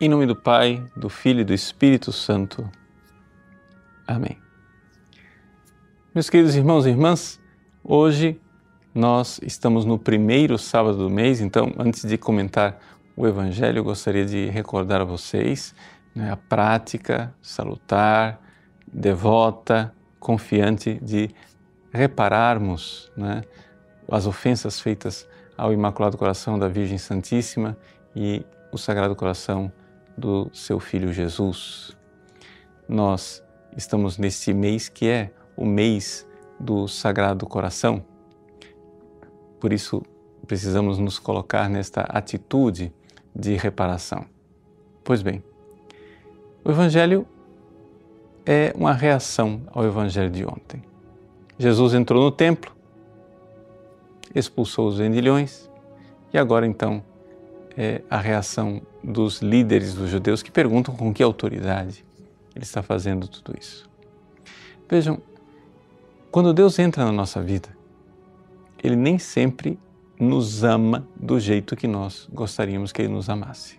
Em nome do Pai, do Filho e do Espírito Santo. Amém. Meus queridos irmãos e irmãs, hoje nós estamos no primeiro sábado do mês, então antes de comentar o Evangelho, eu gostaria de recordar a vocês né, a prática salutar, devota, confiante de repararmos né, as ofensas feitas ao Imaculado Coração da Virgem Santíssima e o Sagrado Coração do seu Filho Jesus. Nós estamos neste mês que é o mês do Sagrado Coração. Por isso, precisamos nos colocar nesta atitude de reparação. Pois bem, o Evangelho é uma reação ao Evangelho de ontem. Jesus entrou no templo, expulsou os vendilhões e agora então é a reação dos líderes dos judeus que perguntam com que autoridade ele está fazendo tudo isso. Vejam, quando Deus entra na nossa vida, ele nem sempre nos ama do jeito que nós gostaríamos que ele nos amasse.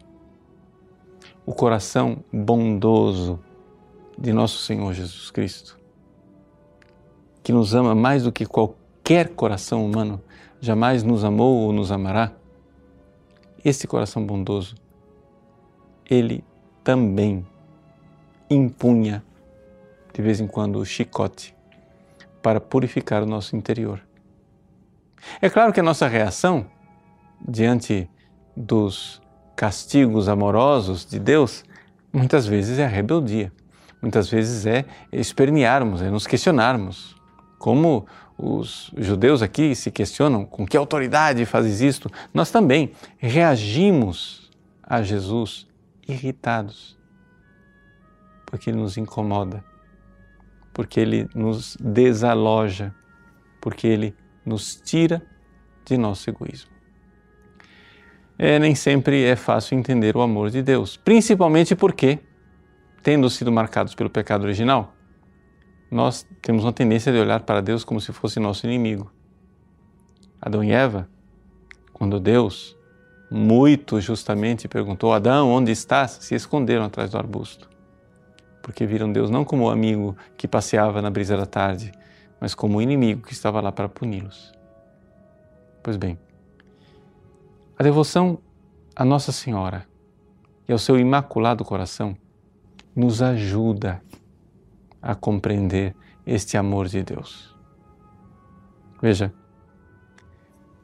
O coração bondoso de nosso Senhor Jesus Cristo, que nos ama mais do que qualquer coração humano jamais nos amou ou nos amará, esse coração bondoso, ele também impunha de vez em quando o chicote para purificar o nosso interior. É claro que a nossa reação diante dos castigos amorosos de Deus muitas vezes é a rebeldia, muitas vezes é espernearmos, é nos questionarmos. Como os judeus aqui se questionam com que autoridade fazes isto, nós também reagimos a Jesus irritados, porque ele nos incomoda, porque ele nos desaloja, porque ele nos tira de nosso egoísmo. É, nem sempre é fácil entender o amor de Deus, principalmente porque, tendo sido marcados pelo pecado original, nós temos uma tendência de olhar para Deus como se fosse nosso inimigo. Adão e Eva, quando Deus muito justamente perguntou: Adão, onde estás? se esconderam atrás do arbusto. Porque viram Deus não como o amigo que passeava na brisa da tarde, mas como o inimigo que estava lá para puni-los. Pois bem, a devoção a Nossa Senhora e ao seu imaculado coração nos ajuda a compreender este amor de Deus. Veja,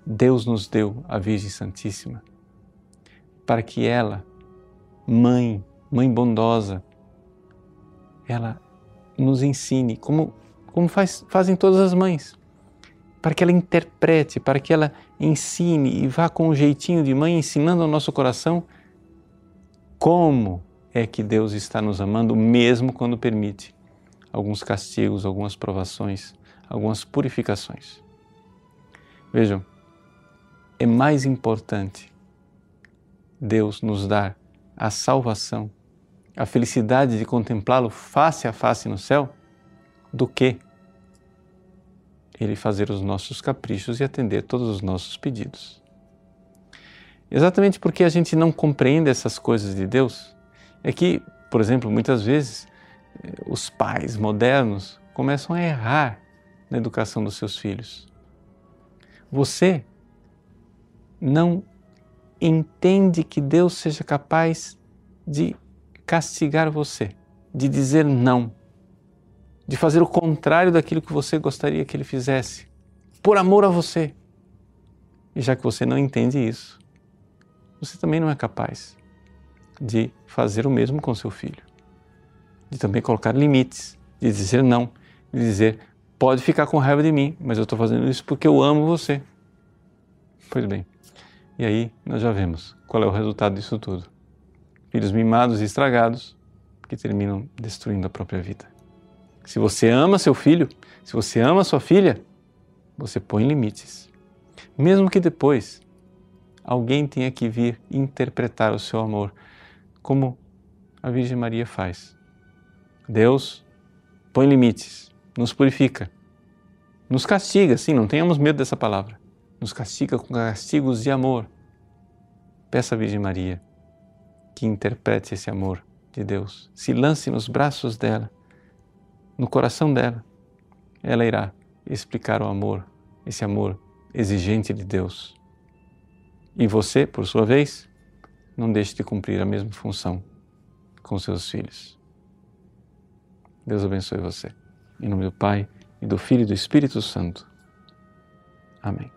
Deus nos deu a Virgem Santíssima para que ela, mãe, mãe bondosa, ela nos ensine, como, como faz, fazem todas as mães, para que ela interprete, para que ela ensine e vá com um jeitinho de mãe ensinando ao nosso coração como é que Deus está nos amando, mesmo quando permite alguns castigos, algumas provações, algumas purificações. Vejam, é mais importante Deus nos dar a salvação, a felicidade de contemplá-lo face a face no céu, do que Ele fazer os nossos caprichos e atender todos os nossos pedidos. Exatamente porque a gente não compreende essas coisas de Deus, é que, por exemplo, muitas vezes os pais modernos começam a errar na educação dos seus filhos. Você não entende que Deus seja capaz de castigar você, de dizer não, de fazer o contrário daquilo que você gostaria que ele fizesse, por amor a você. E já que você não entende isso, você também não é capaz de fazer o mesmo com seu filho de também colocar limites, de dizer não, de dizer pode ficar com raiva de mim, mas eu estou fazendo isso porque eu amo você. Pois bem, e aí nós já vemos qual é o resultado disso tudo. Filhos mimados e estragados que terminam destruindo a própria vida. Se você ama seu filho, se você ama sua filha, você põe limites. Mesmo que depois alguém tenha que vir interpretar o seu amor, como a Virgem Maria faz. Deus põe limites, nos purifica, nos castiga, sim, não tenhamos medo dessa palavra. Nos castiga com castigos de amor. Peça à Virgem Maria que interprete esse amor de Deus, se lance nos braços dela, no coração dela. Ela irá explicar o amor, esse amor exigente de Deus. E você, por sua vez, não deixe de cumprir a mesma função com seus filhos. Deus abençoe você. Em nome do Pai, e do Filho e do Espírito Santo. Amém.